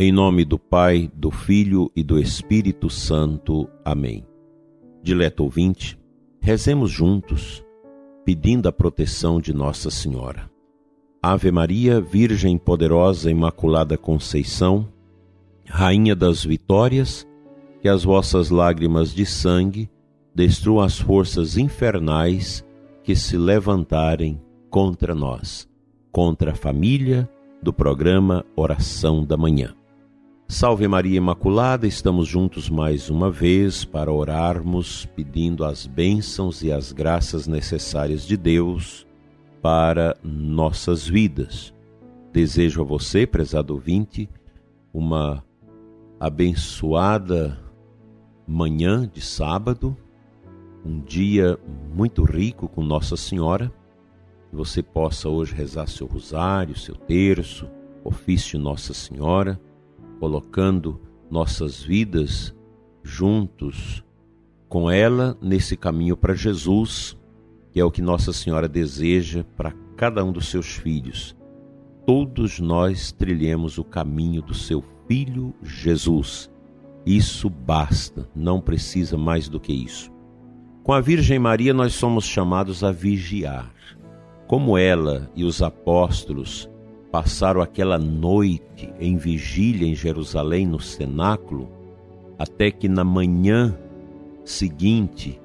Em nome do Pai, do Filho e do Espírito Santo. Amém. Dileto ouvinte, rezemos juntos, pedindo a proteção de Nossa Senhora. Ave Maria, Virgem poderosa, Imaculada Conceição, Rainha das Vitórias, que as vossas lágrimas de sangue destruam as forças infernais que se levantarem contra nós, contra a família do programa Oração da Manhã. Salve Maria Imaculada, estamos juntos mais uma vez para orarmos pedindo as bênçãos e as graças necessárias de Deus para nossas vidas. Desejo a você, prezado ouvinte, uma abençoada manhã de sábado, um dia muito rico com Nossa Senhora. Que você possa hoje rezar seu rosário, seu terço, ofício Nossa Senhora colocando nossas vidas juntos com ela nesse caminho para Jesus, que é o que Nossa Senhora deseja para cada um dos seus filhos. Todos nós trilhemos o caminho do seu filho Jesus. Isso basta, não precisa mais do que isso. Com a Virgem Maria, nós somos chamados a vigiar. Como ela e os apóstolos passaram aquela noite em vigília em Jerusalém, no cenáculo, até que na manhã seguinte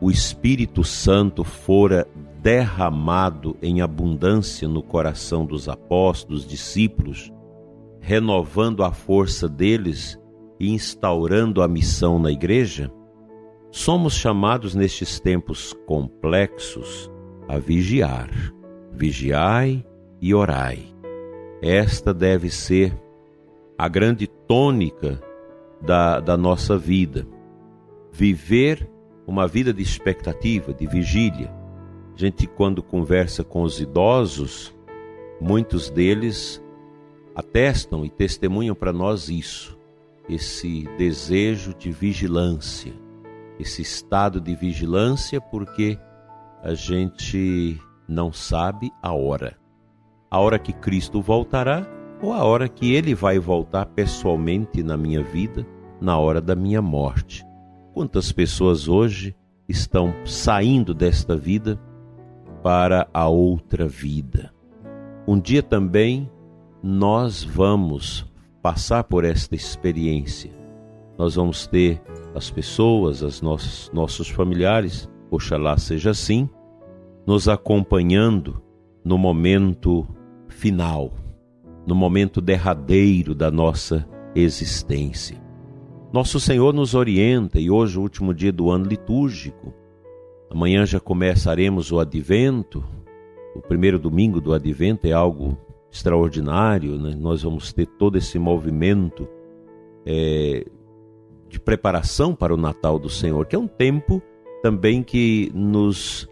o Espírito Santo fora derramado em abundância no coração dos apóstolos, discípulos, renovando a força deles e instaurando a missão na igreja, somos chamados nestes tempos complexos a vigiar. Vigiai e orai. Esta deve ser a grande tônica da, da nossa vida. Viver uma vida de expectativa, de vigília. A gente, quando conversa com os idosos, muitos deles atestam e testemunham para nós isso, esse desejo de vigilância, esse estado de vigilância, porque a gente não sabe a hora a hora que Cristo voltará ou a hora que ele vai voltar pessoalmente na minha vida, na hora da minha morte. Quantas pessoas hoje estão saindo desta vida para a outra vida? Um dia também nós vamos passar por esta experiência. Nós vamos ter as pessoas, as nossos, nossos familiares, oxalá seja assim, nos acompanhando no momento final, no momento derradeiro da nossa existência. Nosso Senhor nos orienta e hoje, o último dia do ano litúrgico, amanhã já começaremos o advento. O primeiro domingo do advento é algo extraordinário, né? nós vamos ter todo esse movimento é, de preparação para o Natal do Senhor, que é um tempo também que nos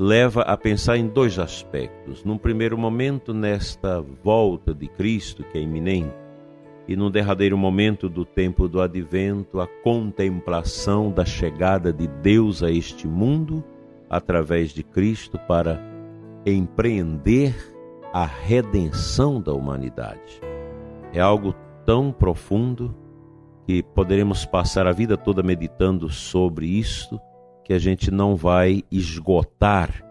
leva a pensar em dois aspectos. Num primeiro momento, nesta volta de Cristo que é iminente, e no derradeiro momento do tempo do advento, a contemplação da chegada de Deus a este mundo através de Cristo para empreender a redenção da humanidade. É algo tão profundo que poderemos passar a vida toda meditando sobre isto que a gente não vai esgotar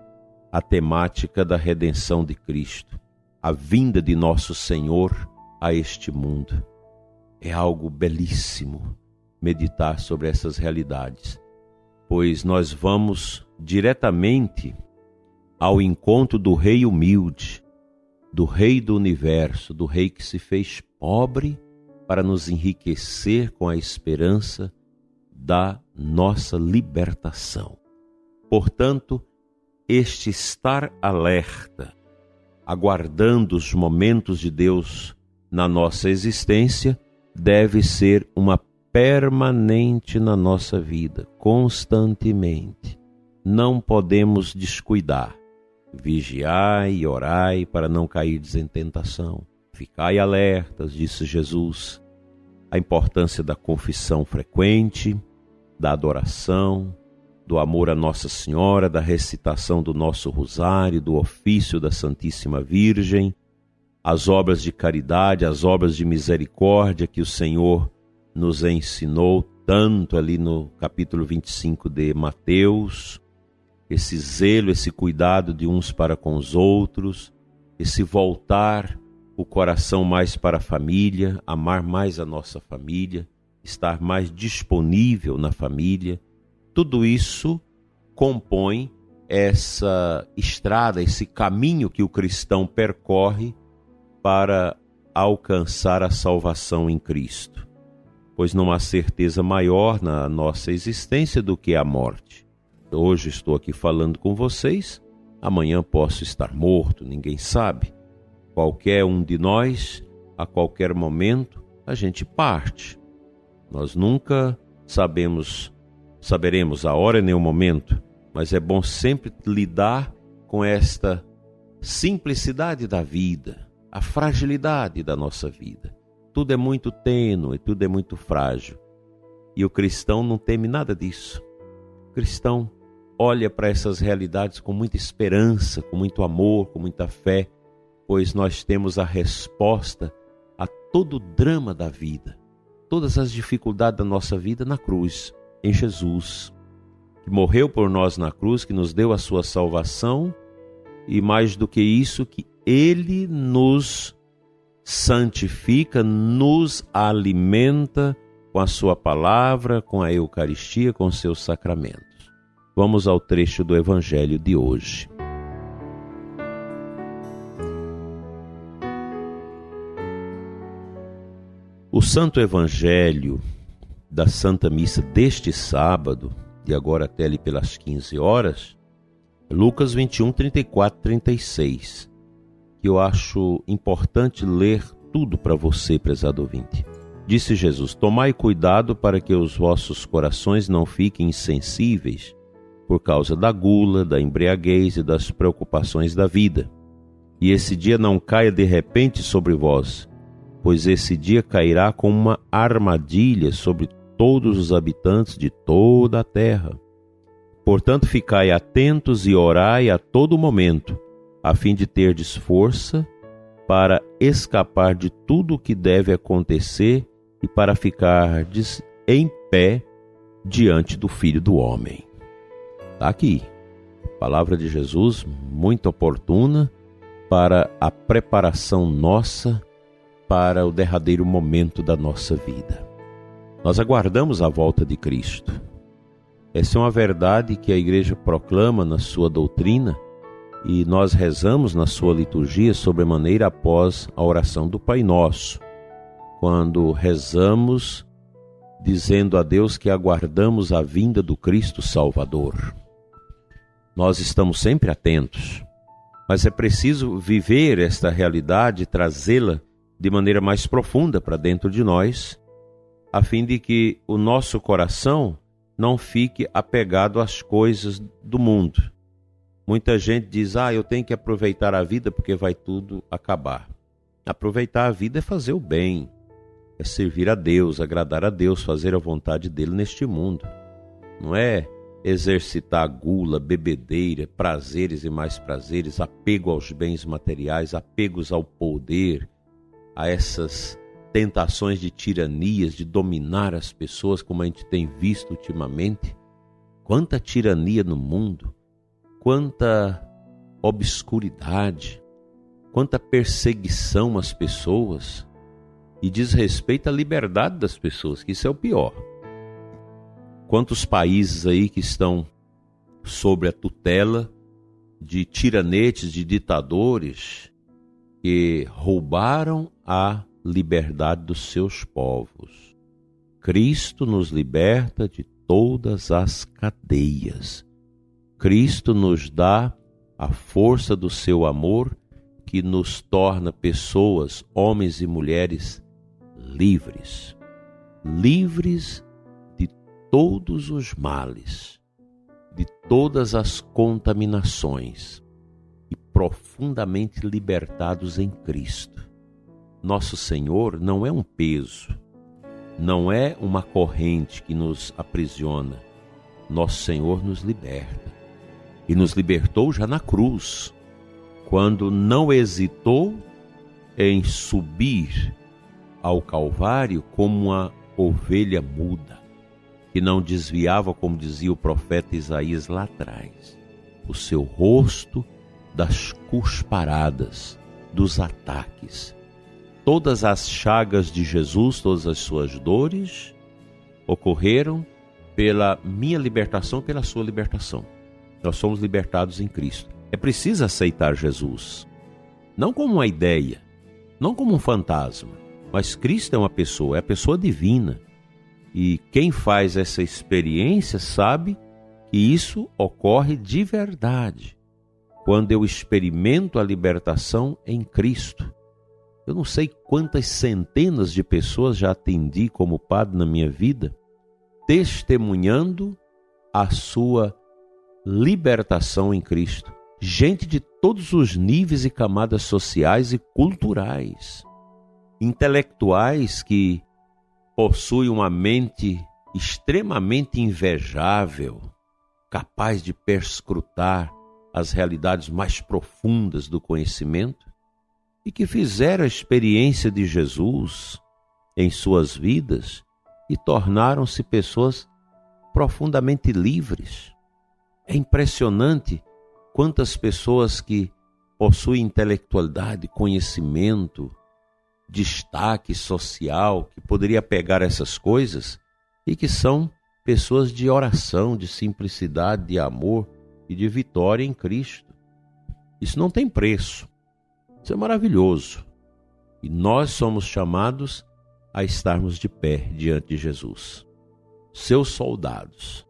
a temática da redenção de Cristo, a vinda de nosso Senhor a este mundo. É algo belíssimo meditar sobre essas realidades, pois nós vamos diretamente ao encontro do Rei humilde, do Rei do universo, do Rei que se fez pobre para nos enriquecer com a esperança da nossa libertação. Portanto, este estar alerta, aguardando os momentos de Deus na nossa existência, deve ser uma permanente na nossa vida, constantemente. Não podemos descuidar. Vigiai e orai para não cair em tentação. Ficai alertas, disse Jesus. A importância da confissão frequente, da adoração, do amor a Nossa Senhora, da recitação do nosso rosário, do ofício da Santíssima Virgem, as obras de caridade, as obras de misericórdia que o Senhor nos ensinou tanto ali no capítulo 25 de Mateus, esse zelo, esse cuidado de uns para com os outros, esse voltar o coração mais para a família, amar mais a nossa família, estar mais disponível na família, tudo isso compõe essa estrada, esse caminho que o cristão percorre para alcançar a salvação em Cristo. Pois não há certeza maior na nossa existência do que a morte. Hoje estou aqui falando com vocês, amanhã posso estar morto, ninguém sabe. Qualquer um de nós, a qualquer momento, a gente parte. Nós nunca sabemos, saberemos a hora nem o momento, mas é bom sempre lidar com esta simplicidade da vida, a fragilidade da nossa vida. Tudo é muito tênue, tudo é muito frágil. E o cristão não teme nada disso. O cristão olha para essas realidades com muita esperança, com muito amor, com muita fé, pois nós temos a resposta a todo o drama da vida, todas as dificuldades da nossa vida na cruz, em Jesus, que morreu por nós na cruz, que nos deu a sua salvação e mais do que isso, que ele nos santifica, nos alimenta com a sua palavra, com a Eucaristia, com seus sacramentos. Vamos ao trecho do Evangelho de hoje. O Santo Evangelho da Santa Missa deste sábado, de agora até ali pelas 15 horas, Lucas 21, 34, 36, que eu acho importante ler tudo para você, prezado ouvinte. Disse Jesus: Tomai cuidado para que os vossos corações não fiquem insensíveis por causa da gula, da embriaguez e das preocupações da vida. E esse dia não caia de repente sobre vós, pois esse dia cairá como uma armadilha sobre todos os habitantes de toda a terra. Portanto, ficai atentos e orai a todo momento, a fim de terdes força para escapar de tudo o que deve acontecer e para ficardes em pé diante do Filho do Homem. Está aqui. Palavra de Jesus muito oportuna para a preparação nossa para o derradeiro momento da nossa vida. Nós aguardamos a volta de Cristo. Essa é uma verdade que a igreja proclama na sua doutrina e nós rezamos na sua liturgia sobremaneira após a oração do Pai Nosso, quando rezamos dizendo a Deus que aguardamos a vinda do Cristo Salvador nós estamos sempre atentos, mas é preciso viver esta realidade, trazê-la de maneira mais profunda para dentro de nós, a fim de que o nosso coração não fique apegado às coisas do mundo. Muita gente diz: Ah, eu tenho que aproveitar a vida porque vai tudo acabar. Aproveitar a vida é fazer o bem, é servir a Deus, agradar a Deus, fazer a vontade dele neste mundo. Não é exercitar gula, bebedeira, prazeres e mais prazeres, apego aos bens materiais, apegos ao poder, a essas tentações de tiranias, de dominar as pessoas, como a gente tem visto ultimamente. Quanta tirania no mundo, quanta obscuridade, quanta perseguição às pessoas e desrespeito à liberdade das pessoas, que isso é o pior. Quantos países aí que estão sob a tutela de tiranetes, de ditadores que roubaram a liberdade dos seus povos. Cristo nos liberta de todas as cadeias. Cristo nos dá a força do seu amor que nos torna pessoas, homens e mulheres livres. Livres todos os males, de todas as contaminações e profundamente libertados em Cristo. Nosso Senhor não é um peso, não é uma corrente que nos aprisiona. Nosso Senhor nos liberta. E nos libertou já na cruz, quando não hesitou em subir ao Calvário como uma ovelha muda, que não desviava, como dizia o profeta Isaías lá atrás, o seu rosto das cusparadas, dos ataques. Todas as chagas de Jesus, todas as suas dores, ocorreram pela minha libertação, pela sua libertação. Nós somos libertados em Cristo. É preciso aceitar Jesus, não como uma ideia, não como um fantasma, mas Cristo é uma pessoa, é a pessoa divina. E quem faz essa experiência sabe que isso ocorre de verdade quando eu experimento a libertação em Cristo. Eu não sei quantas centenas de pessoas já atendi como padre na minha vida, testemunhando a sua libertação em Cristo. Gente de todos os níveis e camadas sociais e culturais, intelectuais que possuem uma mente extremamente invejável, capaz de perscrutar as realidades mais profundas do conhecimento e que fizeram a experiência de Jesus em suas vidas e tornaram-se pessoas profundamente livres. É impressionante quantas pessoas que possuem intelectualidade, conhecimento, destaque social, que poderia pegar essas coisas e que são pessoas de oração, de simplicidade, de amor e de vitória em Cristo. Isso não tem preço. Isso é maravilhoso. E nós somos chamados a estarmos de pé diante de Jesus. Seus soldados.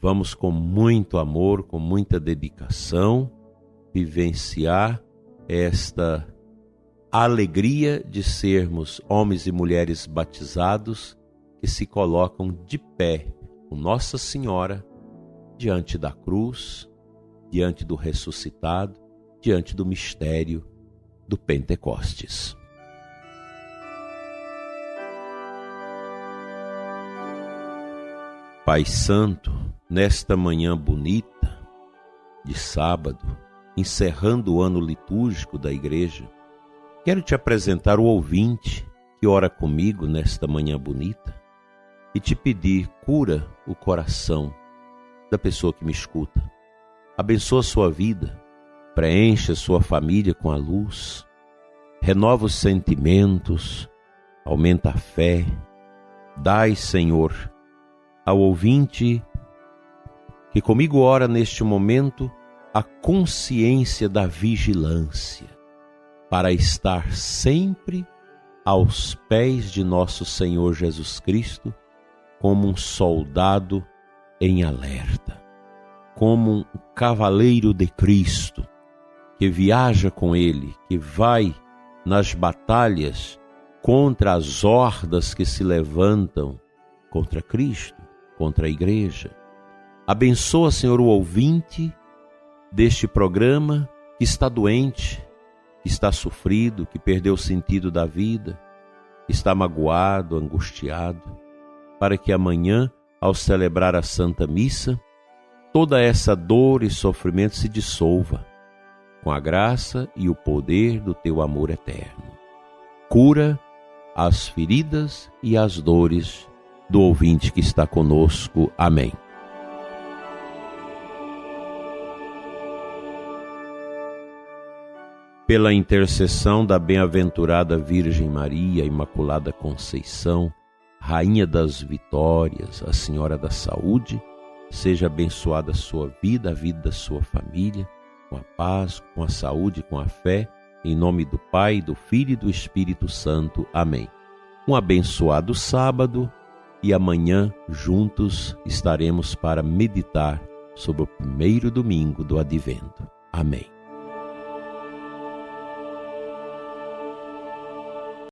Vamos com muito amor, com muita dedicação, vivenciar esta alegria de sermos homens e mulheres batizados que se colocam de pé com Nossa Senhora diante da cruz, diante do ressuscitado, diante do mistério do Pentecostes. Pai Santo, nesta manhã bonita de sábado, encerrando o ano litúrgico da igreja, quero te apresentar o ouvinte que ora comigo nesta manhã bonita e te pedir cura o coração da pessoa que me escuta. Abençoa sua vida, preencha sua família com a luz, renova os sentimentos, aumenta a fé. Dai, Senhor, ao ouvinte que comigo ora neste momento a consciência da vigilância, para estar sempre aos pés de nosso Senhor Jesus Cristo, como um soldado em alerta, como um cavaleiro de Cristo, que viaja com ele, que vai nas batalhas contra as hordas que se levantam contra Cristo contra a igreja. Abençoa, Senhor, o ouvinte deste programa que está doente, que está sofrido, que perdeu o sentido da vida, que está magoado, angustiado, para que amanhã, ao celebrar a Santa Missa, toda essa dor e sofrimento se dissolva com a graça e o poder do teu amor eterno. Cura as feridas e as dores do ouvinte que está conosco. Amém. Pela intercessão da bem-aventurada Virgem Maria, Imaculada Conceição, Rainha das Vitórias, a Senhora da Saúde, seja abençoada a sua vida, a vida da sua família, com a paz, com a saúde, com a fé, em nome do Pai, do Filho e do Espírito Santo. Amém. Um abençoado sábado e amanhã juntos estaremos para meditar sobre o primeiro domingo do Advento. Amém.